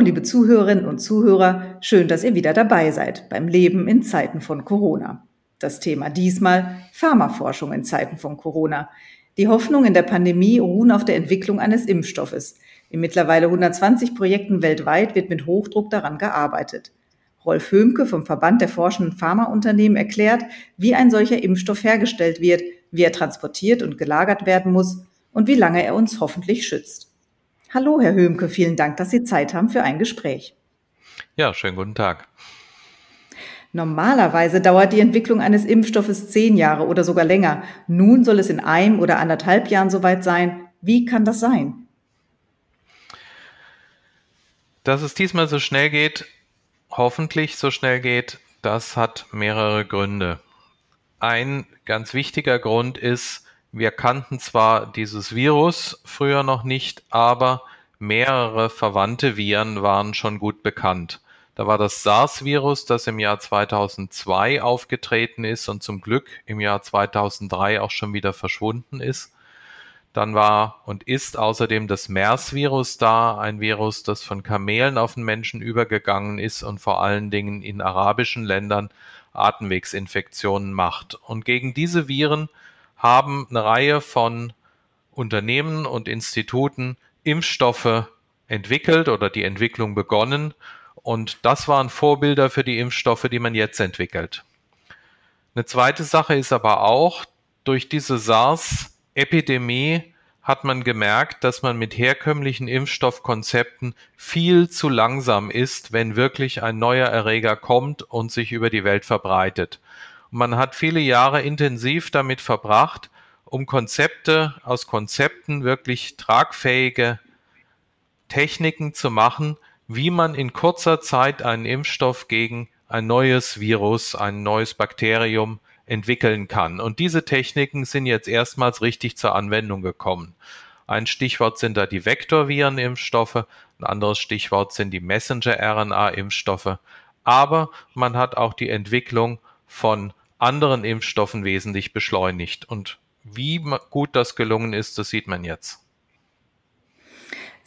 Liebe Zuhörerinnen und Zuhörer, schön, dass ihr wieder dabei seid beim Leben in Zeiten von Corona. Das Thema diesmal Pharmaforschung in Zeiten von Corona. Die Hoffnungen in der Pandemie ruhen auf der Entwicklung eines Impfstoffes. In mittlerweile 120 Projekten weltweit wird mit Hochdruck daran gearbeitet. Rolf Höhmke vom Verband der forschenden Pharmaunternehmen erklärt, wie ein solcher Impfstoff hergestellt wird, wie er transportiert und gelagert werden muss und wie lange er uns hoffentlich schützt. Hallo, Herr Höhmke, vielen Dank, dass Sie Zeit haben für ein Gespräch. Ja, schönen guten Tag. Normalerweise dauert die Entwicklung eines Impfstoffes zehn Jahre oder sogar länger. Nun soll es in einem oder anderthalb Jahren soweit sein. Wie kann das sein? Dass es diesmal so schnell geht, hoffentlich so schnell geht, das hat mehrere Gründe. Ein ganz wichtiger Grund ist, wir kannten zwar dieses Virus früher noch nicht, aber mehrere verwandte Viren waren schon gut bekannt. Da war das SARS-Virus, das im Jahr 2002 aufgetreten ist und zum Glück im Jahr 2003 auch schon wieder verschwunden ist. Dann war und ist außerdem das MERS-Virus da, ein Virus, das von Kamelen auf den Menschen übergegangen ist und vor allen Dingen in arabischen Ländern Atemwegsinfektionen macht. Und gegen diese Viren haben eine Reihe von Unternehmen und Instituten Impfstoffe entwickelt oder die Entwicklung begonnen. Und das waren Vorbilder für die Impfstoffe, die man jetzt entwickelt. Eine zweite Sache ist aber auch, durch diese SARS-Epidemie hat man gemerkt, dass man mit herkömmlichen Impfstoffkonzepten viel zu langsam ist, wenn wirklich ein neuer Erreger kommt und sich über die Welt verbreitet. Man hat viele Jahre intensiv damit verbracht, um Konzepte aus Konzepten wirklich tragfähige Techniken zu machen, wie man in kurzer Zeit einen Impfstoff gegen ein neues Virus, ein neues Bakterium entwickeln kann. Und diese Techniken sind jetzt erstmals richtig zur Anwendung gekommen. Ein Stichwort sind da die Vektorvirenimpfstoffe, ein anderes Stichwort sind die Messenger-RNA-Impfstoffe. Aber man hat auch die Entwicklung von anderen Impfstoffen wesentlich beschleunigt. Und wie gut das gelungen ist, das sieht man jetzt.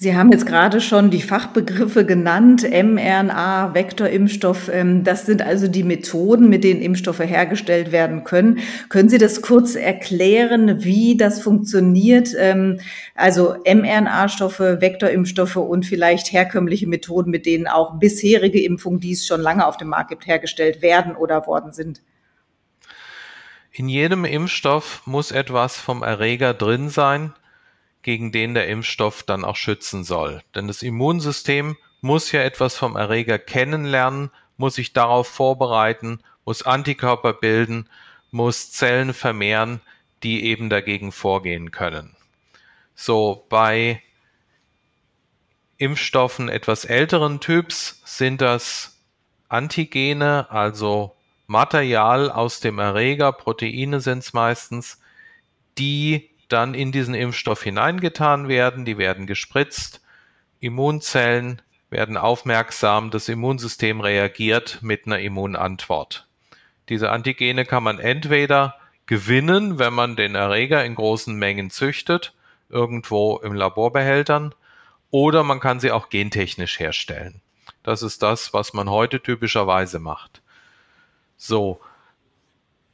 Sie haben jetzt gerade schon die Fachbegriffe genannt, mRNA, Vektorimpfstoff. Ähm, das sind also die Methoden, mit denen Impfstoffe hergestellt werden können. Können Sie das kurz erklären, wie das funktioniert? Ähm, also mRNA-Stoffe, Vektorimpfstoffe und vielleicht herkömmliche Methoden, mit denen auch bisherige Impfungen, die es schon lange auf dem Markt gibt, hergestellt werden oder worden sind. In jedem Impfstoff muss etwas vom Erreger drin sein, gegen den der Impfstoff dann auch schützen soll. Denn das Immunsystem muss ja etwas vom Erreger kennenlernen, muss sich darauf vorbereiten, muss Antikörper bilden, muss Zellen vermehren, die eben dagegen vorgehen können. So, bei Impfstoffen etwas älteren Typs sind das Antigene, also Material aus dem Erreger, Proteine sind es meistens, die dann in diesen Impfstoff hineingetan werden, die werden gespritzt, Immunzellen werden aufmerksam, das Immunsystem reagiert mit einer Immunantwort. Diese Antigene kann man entweder gewinnen, wenn man den Erreger in großen Mengen züchtet, irgendwo im Laborbehältern, oder man kann sie auch gentechnisch herstellen. Das ist das, was man heute typischerweise macht. So.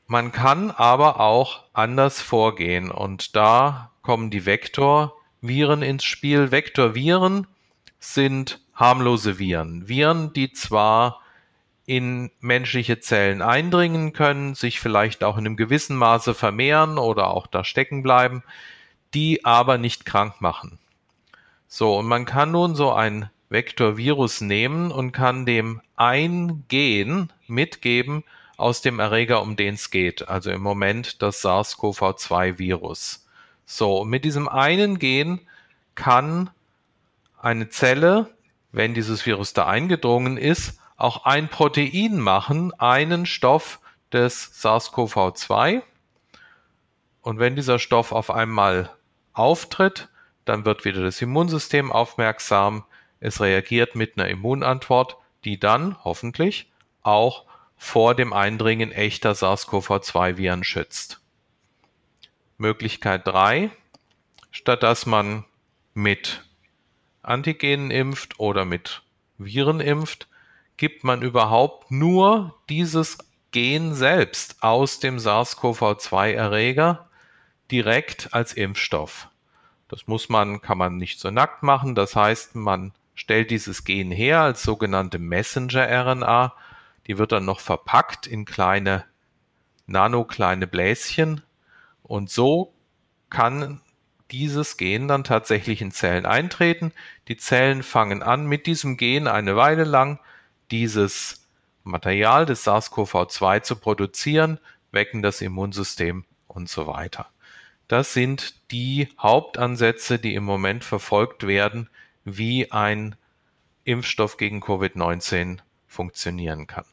Man kann aber auch anders vorgehen und da kommen die Vektorviren ins Spiel. Vektorviren sind harmlose Viren. Viren, die zwar in menschliche Zellen eindringen können, sich vielleicht auch in einem gewissen Maße vermehren oder auch da stecken bleiben, die aber nicht krank machen. So, und man kann nun so ein Vektorvirus nehmen und kann dem ein Gen mitgeben, aus dem Erreger, um den es geht. Also im Moment das SARS-CoV-2-Virus. So, mit diesem einen Gen kann eine Zelle, wenn dieses Virus da eingedrungen ist, auch ein Protein machen, einen Stoff des SARS-CoV-2. Und wenn dieser Stoff auf einmal auftritt, dann wird wieder das Immunsystem aufmerksam. Es reagiert mit einer Immunantwort, die dann hoffentlich auch vor dem Eindringen echter SARS-CoV-2-Viren schützt. Möglichkeit 3. Statt dass man mit Antigenen impft oder mit Viren impft, gibt man überhaupt nur dieses Gen selbst aus dem SARS-CoV-2-Erreger direkt als Impfstoff. Das muss man, kann man nicht so nackt machen. Das heißt, man stellt dieses Gen her als sogenannte Messenger-RNA. Die wird dann noch verpackt in kleine, nanokleine Bläschen. Und so kann dieses Gen dann tatsächlich in Zellen eintreten. Die Zellen fangen an, mit diesem Gen eine Weile lang dieses Material des SARS-CoV-2 zu produzieren, wecken das Immunsystem und so weiter. Das sind die Hauptansätze, die im Moment verfolgt werden, wie ein Impfstoff gegen Covid-19 funktionieren kann.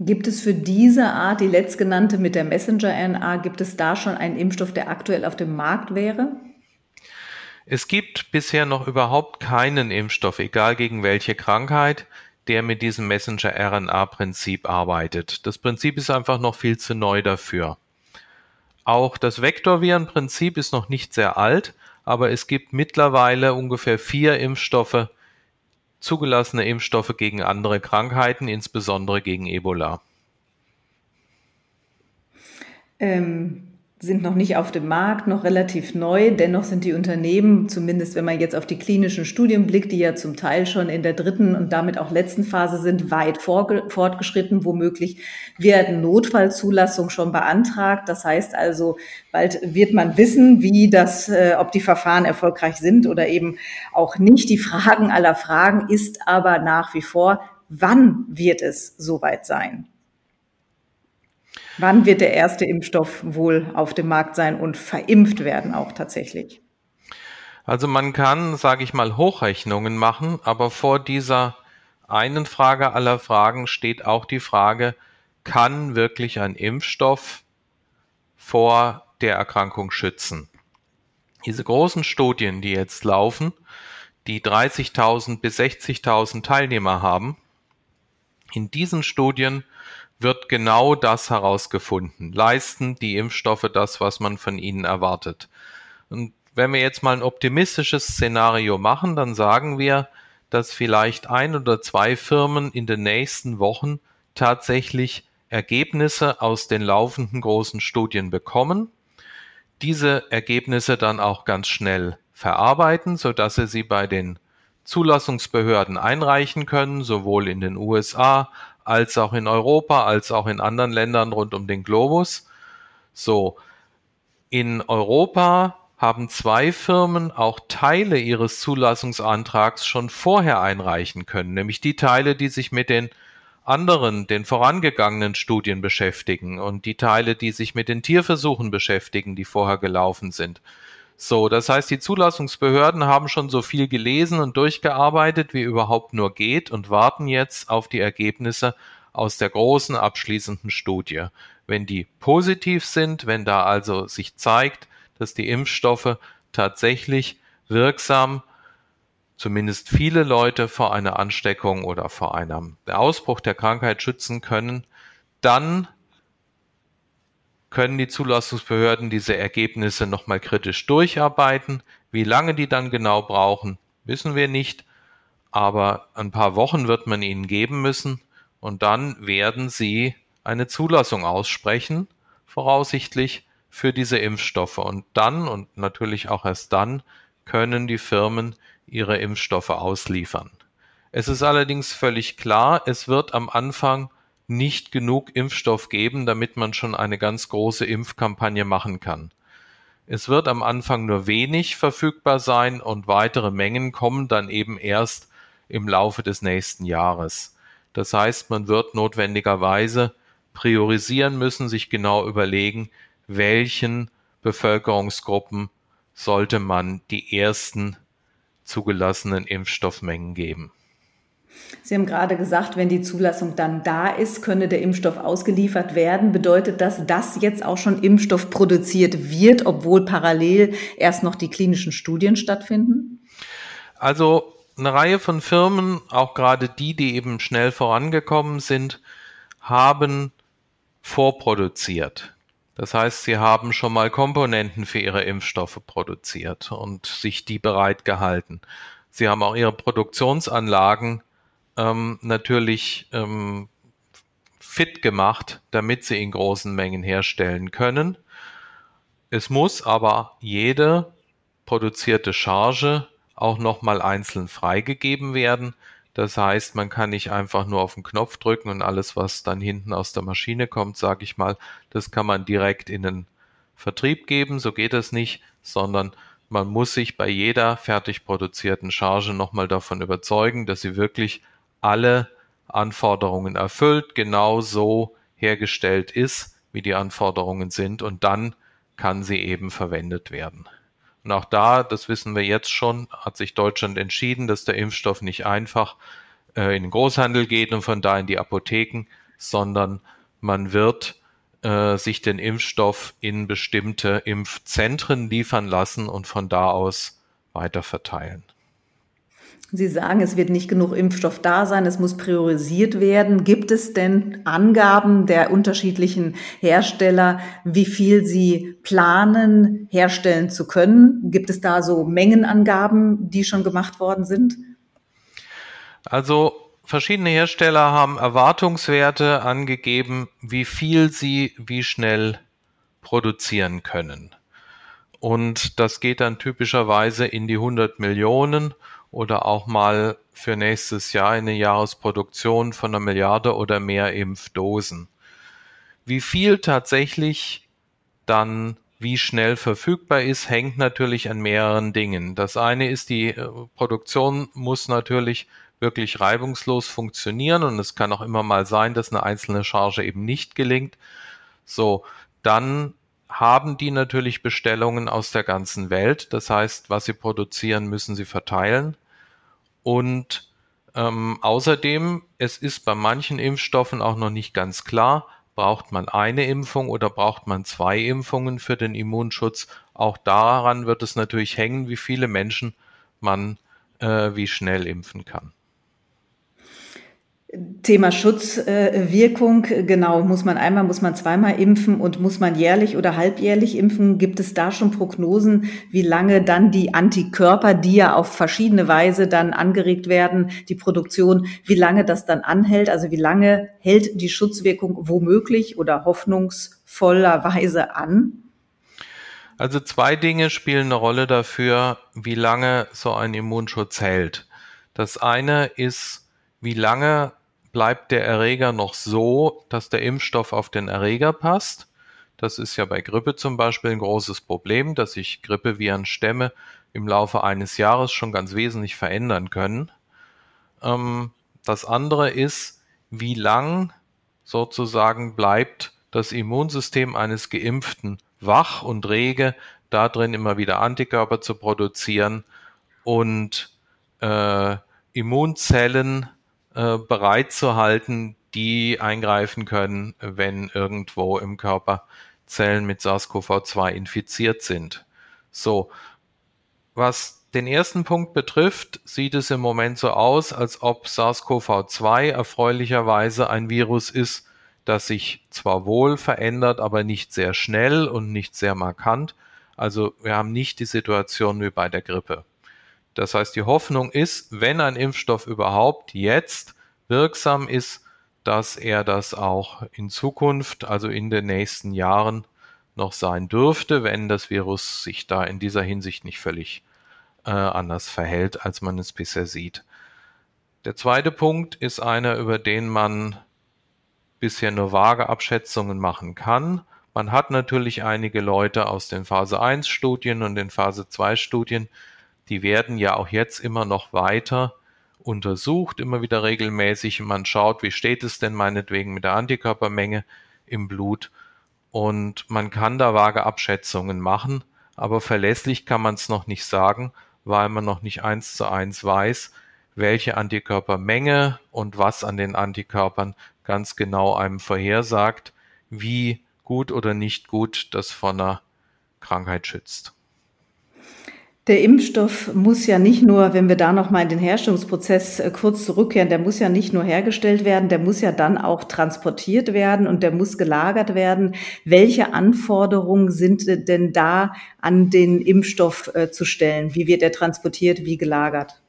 Gibt es für diese Art, die letztgenannte mit der Messenger-RNA, gibt es da schon einen Impfstoff, der aktuell auf dem Markt wäre? Es gibt bisher noch überhaupt keinen Impfstoff, egal gegen welche Krankheit, der mit diesem Messenger-RNA-Prinzip arbeitet. Das Prinzip ist einfach noch viel zu neu dafür. Auch das Vektorvirenprinzip ist noch nicht sehr alt, aber es gibt mittlerweile ungefähr vier Impfstoffe, zugelassene Impfstoffe gegen andere Krankheiten, insbesondere gegen Ebola. Ähm, sind noch nicht auf dem Markt, noch relativ neu. Dennoch sind die Unternehmen, zumindest wenn man jetzt auf die klinischen Studien blickt, die ja zum Teil schon in der dritten und damit auch letzten Phase sind, weit fortgeschritten. Womöglich werden Notfallzulassung schon beantragt. Das heißt also, bald wird man wissen, wie das, äh, ob die Verfahren erfolgreich sind oder eben auch nicht. Die Fragen aller Fragen ist aber nach wie vor, wann wird es soweit sein? Wann wird der erste Impfstoff wohl auf dem Markt sein und verimpft werden auch tatsächlich? Also man kann, sage ich mal, Hochrechnungen machen, aber vor dieser einen Frage aller Fragen steht auch die Frage, kann wirklich ein Impfstoff vor der Erkrankung schützen? Diese großen Studien, die jetzt laufen, die 30.000 bis 60.000 Teilnehmer haben, in diesen Studien wird genau das herausgefunden. Leisten die Impfstoffe das, was man von ihnen erwartet? Und wenn wir jetzt mal ein optimistisches Szenario machen, dann sagen wir, dass vielleicht ein oder zwei Firmen in den nächsten Wochen tatsächlich Ergebnisse aus den laufenden großen Studien bekommen, diese Ergebnisse dann auch ganz schnell verarbeiten, so dass sie sie bei den Zulassungsbehörden einreichen können, sowohl in den USA als auch in Europa, als auch in anderen Ländern rund um den Globus. So, in Europa haben zwei Firmen auch Teile ihres Zulassungsantrags schon vorher einreichen können, nämlich die Teile, die sich mit den anderen, den vorangegangenen Studien beschäftigen und die Teile, die sich mit den Tierversuchen beschäftigen, die vorher gelaufen sind. So, das heißt, die Zulassungsbehörden haben schon so viel gelesen und durchgearbeitet, wie überhaupt nur geht und warten jetzt auf die Ergebnisse aus der großen abschließenden Studie. Wenn die positiv sind, wenn da also sich zeigt, dass die Impfstoffe tatsächlich wirksam zumindest viele Leute vor einer Ansteckung oder vor einem Ausbruch der Krankheit schützen können, dann können die Zulassungsbehörden diese Ergebnisse nochmal kritisch durcharbeiten. Wie lange die dann genau brauchen, wissen wir nicht. Aber ein paar Wochen wird man ihnen geben müssen und dann werden sie eine Zulassung aussprechen, voraussichtlich für diese Impfstoffe. Und dann und natürlich auch erst dann können die Firmen ihre Impfstoffe ausliefern. Es ist allerdings völlig klar, es wird am Anfang nicht genug Impfstoff geben, damit man schon eine ganz große Impfkampagne machen kann. Es wird am Anfang nur wenig verfügbar sein und weitere Mengen kommen dann eben erst im Laufe des nächsten Jahres. Das heißt, man wird notwendigerweise priorisieren müssen, sich genau überlegen, welchen Bevölkerungsgruppen sollte man die ersten zugelassenen Impfstoffmengen geben. Sie haben gerade gesagt, wenn die Zulassung dann da ist, könne der Impfstoff ausgeliefert werden. Bedeutet das, dass jetzt auch schon Impfstoff produziert wird, obwohl parallel erst noch die klinischen Studien stattfinden? Also eine Reihe von Firmen, auch gerade die, die eben schnell vorangekommen sind, haben vorproduziert. Das heißt, sie haben schon mal Komponenten für ihre Impfstoffe produziert und sich die bereitgehalten. Sie haben auch Ihre Produktionsanlagen ähm, natürlich ähm, fit gemacht, damit Sie in großen Mengen herstellen können. Es muss aber jede produzierte Charge auch nochmal einzeln freigegeben werden. Das heißt, man kann nicht einfach nur auf den Knopf drücken und alles, was dann hinten aus der Maschine kommt, sage ich mal, das kann man direkt in den Vertrieb geben. So geht das nicht, sondern man muss sich bei jeder fertig produzierten Charge nochmal davon überzeugen, dass sie wirklich alle Anforderungen erfüllt, genau so hergestellt ist, wie die Anforderungen sind und dann kann sie eben verwendet werden. Und auch da, das wissen wir jetzt schon, hat sich Deutschland entschieden, dass der Impfstoff nicht einfach äh, in den Großhandel geht und von da in die Apotheken, sondern man wird äh, sich den Impfstoff in bestimmte Impfzentren liefern lassen und von da aus weiter verteilen. Sie sagen, es wird nicht genug Impfstoff da sein, es muss priorisiert werden. Gibt es denn Angaben der unterschiedlichen Hersteller, wie viel sie planen, herstellen zu können? Gibt es da so Mengenangaben, die schon gemacht worden sind? Also verschiedene Hersteller haben Erwartungswerte angegeben, wie viel sie wie schnell produzieren können. Und das geht dann typischerweise in die 100 Millionen oder auch mal für nächstes Jahr eine Jahresproduktion von einer Milliarde oder mehr Impfdosen. Wie viel tatsächlich dann wie schnell verfügbar ist, hängt natürlich an mehreren Dingen. Das eine ist, die äh, Produktion muss natürlich wirklich reibungslos funktionieren und es kann auch immer mal sein, dass eine einzelne Charge eben nicht gelingt. So, dann haben die natürlich Bestellungen aus der ganzen Welt. Das heißt, was sie produzieren, müssen sie verteilen. Und ähm, außerdem, es ist bei manchen Impfstoffen auch noch nicht ganz klar, braucht man eine Impfung oder braucht man zwei Impfungen für den Immunschutz. Auch daran wird es natürlich hängen, wie viele Menschen man äh, wie schnell impfen kann. Thema Schutzwirkung, äh, genau, muss man einmal, muss man zweimal impfen und muss man jährlich oder halbjährlich impfen? Gibt es da schon Prognosen, wie lange dann die Antikörper, die ja auf verschiedene Weise dann angeregt werden, die Produktion, wie lange das dann anhält? Also wie lange hält die Schutzwirkung womöglich oder hoffnungsvollerweise an? Also zwei Dinge spielen eine Rolle dafür, wie lange so ein Immunschutz hält. Das eine ist, wie lange bleibt der Erreger noch so, dass der Impfstoff auf den Erreger passt. Das ist ja bei Grippe zum Beispiel ein großes Problem, dass sich Grippevirenstämme im Laufe eines Jahres schon ganz wesentlich verändern können. Ähm, das andere ist, wie lang sozusagen bleibt das Immunsystem eines Geimpften wach und rege, darin immer wieder Antikörper zu produzieren und äh, Immunzellen äh, bereit zu halten, die eingreifen können, wenn irgendwo im Körper Zellen mit SARS-CoV-2 infiziert sind. So, was den ersten Punkt betrifft, sieht es im Moment so aus, als ob SARS-CoV-2 erfreulicherweise ein Virus ist, das sich zwar wohl verändert, aber nicht sehr schnell und nicht sehr markant. Also wir haben nicht die Situation wie bei der Grippe. Das heißt, die Hoffnung ist, wenn ein Impfstoff überhaupt jetzt wirksam ist, dass er das auch in Zukunft, also in den nächsten Jahren noch sein dürfte, wenn das Virus sich da in dieser Hinsicht nicht völlig äh, anders verhält, als man es bisher sieht. Der zweite Punkt ist einer, über den man bisher nur vage Abschätzungen machen kann. Man hat natürlich einige Leute aus den Phase 1 Studien und den Phase 2 Studien, die werden ja auch jetzt immer noch weiter untersucht, immer wieder regelmäßig. Man schaut, wie steht es denn meinetwegen mit der Antikörpermenge im Blut. Und man kann da vage Abschätzungen machen, aber verlässlich kann man es noch nicht sagen, weil man noch nicht eins zu eins weiß, welche Antikörpermenge und was an den Antikörpern ganz genau einem vorhersagt, wie gut oder nicht gut das von einer Krankheit schützt. Der Impfstoff muss ja nicht nur, wenn wir da noch mal in den Herstellungsprozess äh, kurz zurückkehren, der muss ja nicht nur hergestellt werden, der muss ja dann auch transportiert werden und der muss gelagert werden. Welche Anforderungen sind denn da an den Impfstoff äh, zu stellen? Wie wird er transportiert, wie gelagert?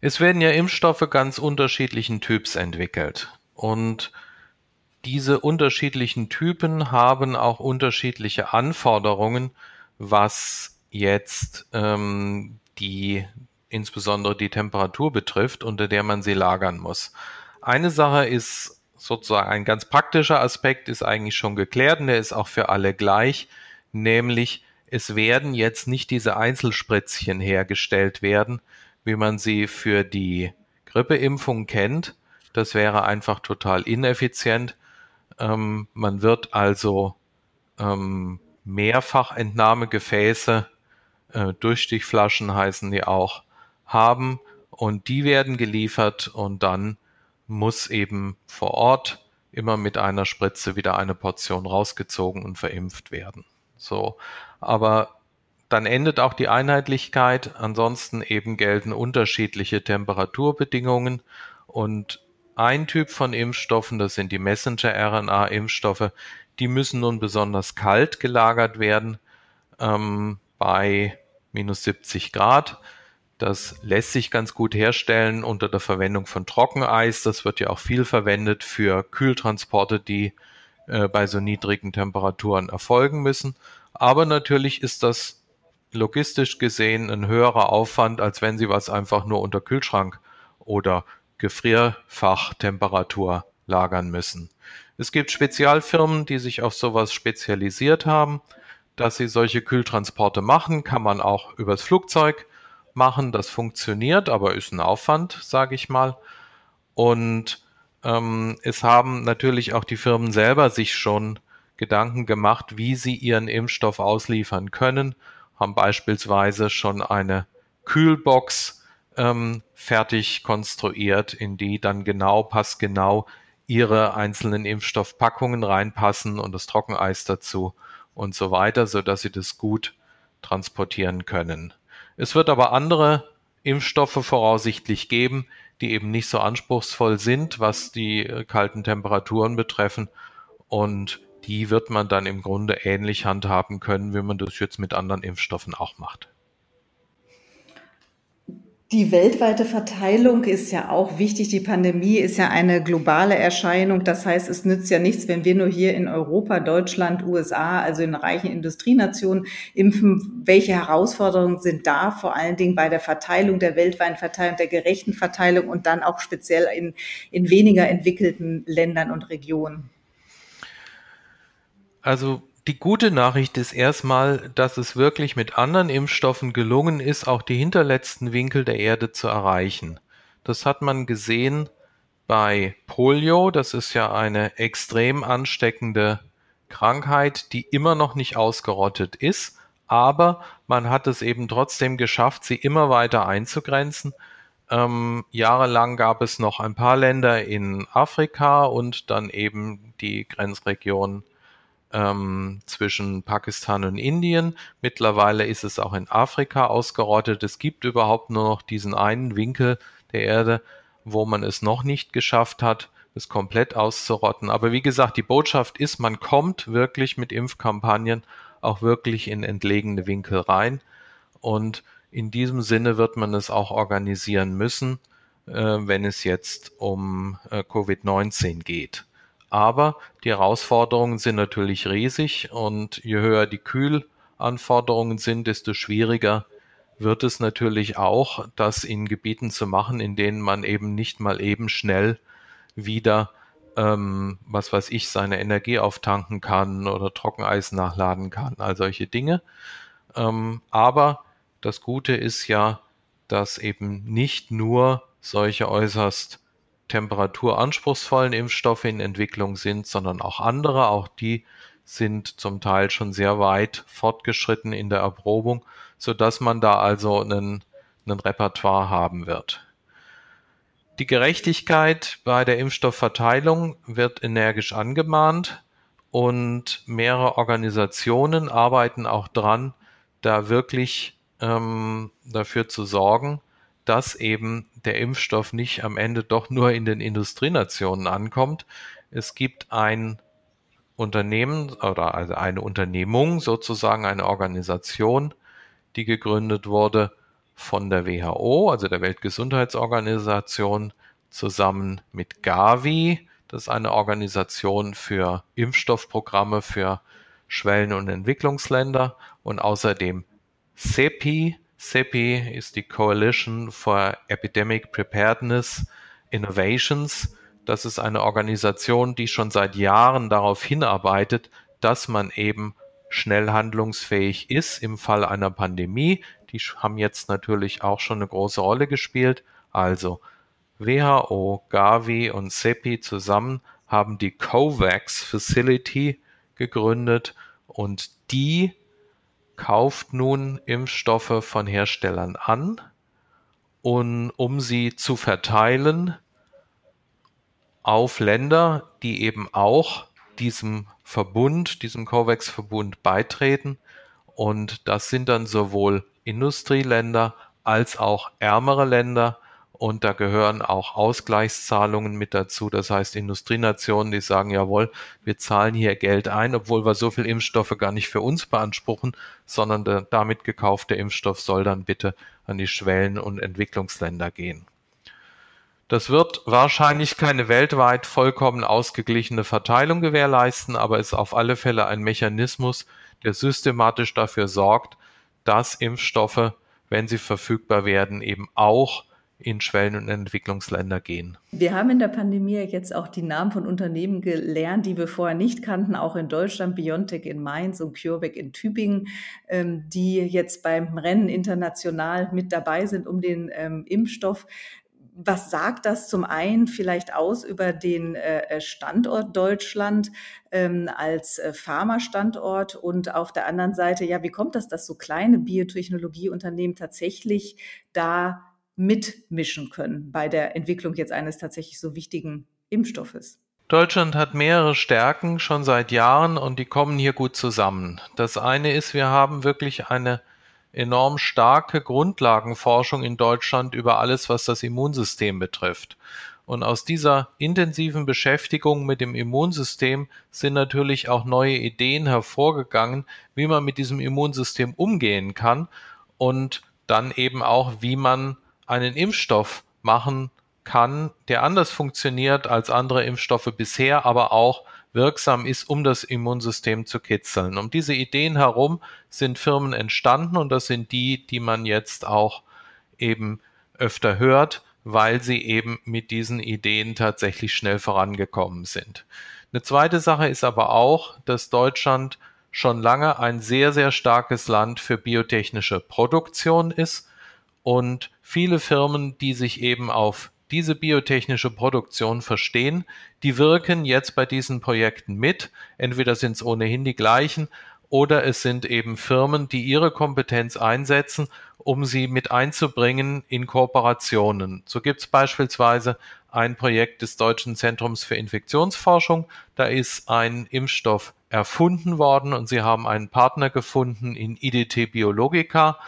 Es werden ja Impfstoffe ganz unterschiedlichen Typs entwickelt und diese unterschiedlichen Typen haben auch unterschiedliche Anforderungen, was jetzt ähm, die insbesondere die Temperatur betrifft, unter der man sie lagern muss. Eine Sache ist sozusagen ein ganz praktischer Aspekt, ist eigentlich schon geklärt und der ist auch für alle gleich, nämlich es werden jetzt nicht diese Einzelspritzchen hergestellt werden, wie man sie für die Grippeimpfung kennt. Das wäre einfach total ineffizient. Ähm, man wird also ähm, Mehrfachentnahmegefäße, äh, Durchstichflaschen heißen die auch, haben und die werden geliefert und dann muss eben vor Ort immer mit einer Spritze wieder eine Portion rausgezogen und verimpft werden. So, aber dann endet auch die Einheitlichkeit. Ansonsten eben gelten unterschiedliche Temperaturbedingungen und ein Typ von Impfstoffen, das sind die Messenger-RNA-Impfstoffe, die müssen nun besonders kalt gelagert werden ähm, bei minus 70 Grad. Das lässt sich ganz gut herstellen unter der Verwendung von Trockeneis. Das wird ja auch viel verwendet für Kühltransporte, die äh, bei so niedrigen Temperaturen erfolgen müssen. Aber natürlich ist das logistisch gesehen ein höherer Aufwand, als wenn Sie was einfach nur unter Kühlschrank oder Gefrierfachtemperatur lagern müssen. Es gibt Spezialfirmen, die sich auf sowas spezialisiert haben, dass sie solche Kühltransporte machen, kann man auch übers Flugzeug machen. Das funktioniert, aber ist ein Aufwand, sage ich mal. Und ähm, es haben natürlich auch die Firmen selber sich schon Gedanken gemacht, wie sie ihren Impfstoff ausliefern können, haben beispielsweise schon eine Kühlbox ähm, fertig konstruiert, in die dann genau, passgenau ihre einzelnen Impfstoffpackungen reinpassen und das Trockeneis dazu und so weiter, so dass sie das gut transportieren können. Es wird aber andere Impfstoffe voraussichtlich geben, die eben nicht so anspruchsvoll sind, was die äh, kalten Temperaturen betreffen. Und die wird man dann im Grunde ähnlich handhaben können, wie man das jetzt mit anderen Impfstoffen auch macht. Die weltweite Verteilung ist ja auch wichtig. Die Pandemie ist ja eine globale Erscheinung. Das heißt, es nützt ja nichts, wenn wir nur hier in Europa, Deutschland, USA, also in reichen Industrienationen impfen. Welche Herausforderungen sind da vor allen Dingen bei der Verteilung, der weltweiten Verteilung, der gerechten Verteilung und dann auch speziell in, in weniger entwickelten Ländern und Regionen? Also die gute Nachricht ist erstmal, dass es wirklich mit anderen Impfstoffen gelungen ist, auch die hinterletzten Winkel der Erde zu erreichen. Das hat man gesehen bei Polio. Das ist ja eine extrem ansteckende Krankheit, die immer noch nicht ausgerottet ist. Aber man hat es eben trotzdem geschafft, sie immer weiter einzugrenzen. Ähm, jahrelang gab es noch ein paar Länder in Afrika und dann eben die Grenzregion ähm, zwischen Pakistan und Indien. Mittlerweile ist es auch in Afrika ausgerottet. Es gibt überhaupt nur noch diesen einen Winkel der Erde, wo man es noch nicht geschafft hat, es komplett auszurotten. Aber wie gesagt, die Botschaft ist, man kommt wirklich mit Impfkampagnen auch wirklich in entlegene Winkel rein. Und in diesem Sinne wird man es auch organisieren müssen, äh, wenn es jetzt um äh, Covid-19 geht. Aber die Herausforderungen sind natürlich riesig und je höher die Kühlanforderungen sind, desto schwieriger wird es natürlich auch, das in Gebieten zu machen, in denen man eben nicht mal eben schnell wieder, ähm, was weiß ich, seine Energie auftanken kann oder Trockeneis nachladen kann, all solche Dinge. Ähm, aber das Gute ist ja, dass eben nicht nur solche äußerst temperaturanspruchsvollen Impfstoffe in Entwicklung sind, sondern auch andere. Auch die sind zum Teil schon sehr weit fortgeschritten in der Erprobung, so dass man da also einen, einen Repertoire haben wird. Die Gerechtigkeit bei der Impfstoffverteilung wird energisch angemahnt und mehrere Organisationen arbeiten auch dran, da wirklich ähm, dafür zu sorgen, dass eben der Impfstoff nicht am Ende doch nur in den Industrienationen ankommt. Es gibt ein Unternehmen oder also eine Unternehmung, sozusagen eine Organisation, die gegründet wurde von der WHO, also der Weltgesundheitsorganisation, zusammen mit Gavi, das ist eine Organisation für Impfstoffprogramme für Schwellen- und Entwicklungsländer und außerdem CEPI. CEPI ist die Coalition for Epidemic Preparedness Innovations. Das ist eine Organisation, die schon seit Jahren darauf hinarbeitet, dass man eben schnell handlungsfähig ist im Fall einer Pandemie. Die haben jetzt natürlich auch schon eine große Rolle gespielt. Also WHO, Gavi und CEPI zusammen haben die COVAX Facility gegründet und die kauft nun Impfstoffe von Herstellern an, und, um sie zu verteilen auf Länder, die eben auch diesem Verbund, diesem COVAX-Verbund beitreten. Und das sind dann sowohl Industrieländer als auch ärmere Länder. Und da gehören auch Ausgleichszahlungen mit dazu. Das heißt, Industrienationen, die sagen, jawohl, wir zahlen hier Geld ein, obwohl wir so viel Impfstoffe gar nicht für uns beanspruchen, sondern der damit gekaufte Impfstoff soll dann bitte an die Schwellen- und Entwicklungsländer gehen. Das wird wahrscheinlich keine weltweit vollkommen ausgeglichene Verteilung gewährleisten, aber ist auf alle Fälle ein Mechanismus, der systematisch dafür sorgt, dass Impfstoffe, wenn sie verfügbar werden, eben auch in Schwellen- und Entwicklungsländer gehen. Wir haben in der Pandemie jetzt auch die Namen von Unternehmen gelernt, die wir vorher nicht kannten, auch in Deutschland, Biontech in Mainz und CureVac in Tübingen, ähm, die jetzt beim Rennen international mit dabei sind um den ähm, Impfstoff was sagt das zum einen vielleicht aus über den äh, Standort Deutschland ähm, als äh, Pharma-Standort und auf der anderen Seite, ja, wie kommt das, dass so kleine Biotechnologieunternehmen tatsächlich da mitmischen können bei der Entwicklung jetzt eines tatsächlich so wichtigen Impfstoffes? Deutschland hat mehrere Stärken schon seit Jahren und die kommen hier gut zusammen. Das eine ist, wir haben wirklich eine enorm starke Grundlagenforschung in Deutschland über alles, was das Immunsystem betrifft. Und aus dieser intensiven Beschäftigung mit dem Immunsystem sind natürlich auch neue Ideen hervorgegangen, wie man mit diesem Immunsystem umgehen kann und dann eben auch, wie man einen Impfstoff machen kann, der anders funktioniert als andere Impfstoffe bisher, aber auch wirksam ist, um das Immunsystem zu kitzeln. Um diese Ideen herum sind Firmen entstanden und das sind die, die man jetzt auch eben öfter hört, weil sie eben mit diesen Ideen tatsächlich schnell vorangekommen sind. Eine zweite Sache ist aber auch, dass Deutschland schon lange ein sehr, sehr starkes Land für biotechnische Produktion ist und viele Firmen, die sich eben auf diese biotechnische Produktion verstehen, die wirken jetzt bei diesen Projekten mit. Entweder sind es ohnehin die gleichen oder es sind eben Firmen, die ihre Kompetenz einsetzen, um sie mit einzubringen in Kooperationen. So gibt es beispielsweise ein Projekt des Deutschen Zentrums für Infektionsforschung. Da ist ein Impfstoff erfunden worden und sie haben einen Partner gefunden in IDT Biologica.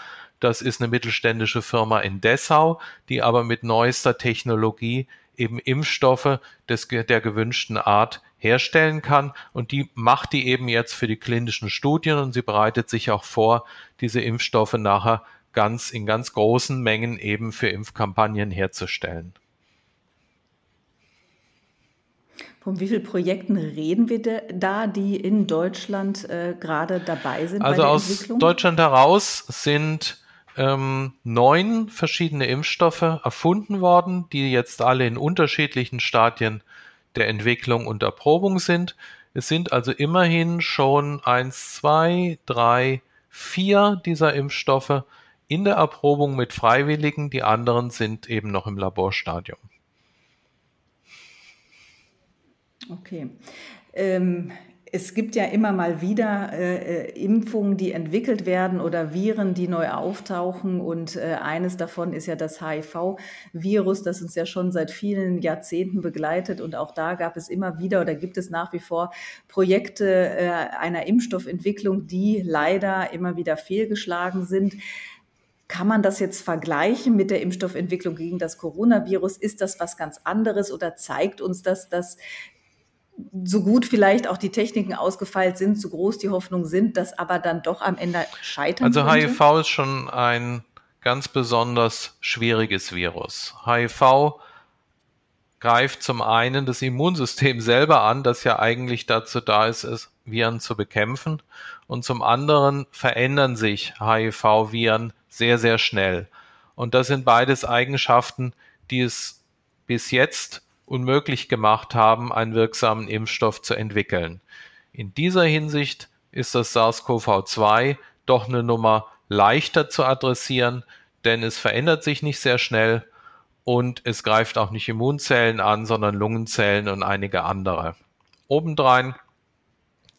Das ist eine mittelständische Firma in Dessau, die aber mit neuester Technologie eben Impfstoffe des, der gewünschten Art herstellen kann. Und die macht die eben jetzt für die klinischen Studien und sie bereitet sich auch vor, diese Impfstoffe nachher ganz in ganz großen Mengen eben für Impfkampagnen herzustellen. Von wie vielen Projekten reden wir da, die in Deutschland äh, gerade dabei sind? Also aus Deutschland heraus sind ähm, neun verschiedene Impfstoffe erfunden worden, die jetzt alle in unterschiedlichen Stadien der Entwicklung und Erprobung sind. Es sind also immerhin schon eins, zwei, drei, vier dieser Impfstoffe in der Erprobung mit Freiwilligen. Die anderen sind eben noch im Laborstadium. Okay. Ähm, es gibt ja immer mal wieder äh, äh, Impfungen, die entwickelt werden oder Viren, die neu auftauchen. Und äh, eines davon ist ja das HIV-Virus, das uns ja schon seit vielen Jahrzehnten begleitet. Und auch da gab es immer wieder oder gibt es nach wie vor Projekte äh, einer Impfstoffentwicklung, die leider immer wieder fehlgeschlagen sind. Kann man das jetzt vergleichen mit der Impfstoffentwicklung gegen das Coronavirus? Ist das was ganz anderes oder zeigt uns das, dass so gut vielleicht auch die Techniken ausgefeilt sind, so groß die Hoffnungen sind, dass aber dann doch am Ende scheitern Also könnte? HIV ist schon ein ganz besonders schwieriges Virus. HIV greift zum einen das Immunsystem selber an, das ja eigentlich dazu da ist, es Viren zu bekämpfen. Und zum anderen verändern sich HIV-Viren sehr, sehr schnell. Und das sind beides Eigenschaften, die es bis jetzt unmöglich gemacht haben, einen wirksamen Impfstoff zu entwickeln. In dieser Hinsicht ist das SARS-CoV-2 doch eine Nummer leichter zu adressieren, denn es verändert sich nicht sehr schnell und es greift auch nicht Immunzellen an, sondern Lungenzellen und einige andere. Obendrein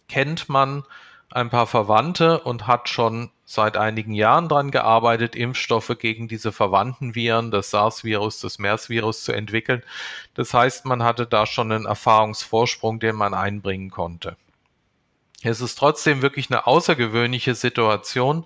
kennt man ein paar Verwandte und hat schon seit einigen Jahren daran gearbeitet, Impfstoffe gegen diese verwandten Viren, das SARS-Virus, das MERS-Virus zu entwickeln. Das heißt, man hatte da schon einen Erfahrungsvorsprung, den man einbringen konnte. Es ist trotzdem wirklich eine außergewöhnliche Situation,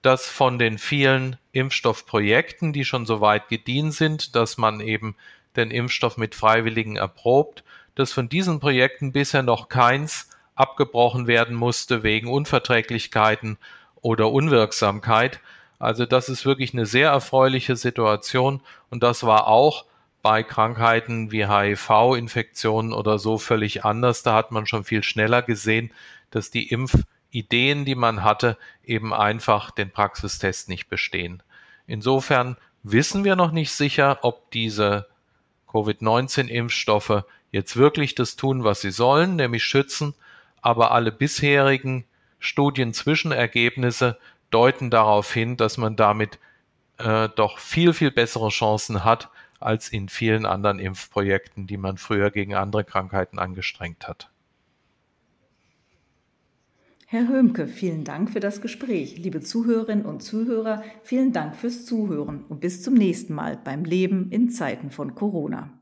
dass von den vielen Impfstoffprojekten, die schon so weit gedient sind, dass man eben den Impfstoff mit Freiwilligen erprobt, dass von diesen Projekten bisher noch keins abgebrochen werden musste wegen Unverträglichkeiten oder Unwirksamkeit. Also das ist wirklich eine sehr erfreuliche Situation und das war auch bei Krankheiten wie HIV-Infektionen oder so völlig anders. Da hat man schon viel schneller gesehen, dass die Impf Ideen, die man hatte, eben einfach den Praxistest nicht bestehen. Insofern wissen wir noch nicht sicher, ob diese Covid-19-Impfstoffe jetzt wirklich das tun, was sie sollen, nämlich schützen, aber alle bisherigen Studienzwischenergebnisse deuten darauf hin, dass man damit äh, doch viel, viel bessere Chancen hat als in vielen anderen Impfprojekten, die man früher gegen andere Krankheiten angestrengt hat. Herr Höhmke, vielen Dank für das Gespräch. Liebe Zuhörerinnen und Zuhörer, vielen Dank fürs Zuhören und bis zum nächsten Mal beim Leben in Zeiten von Corona.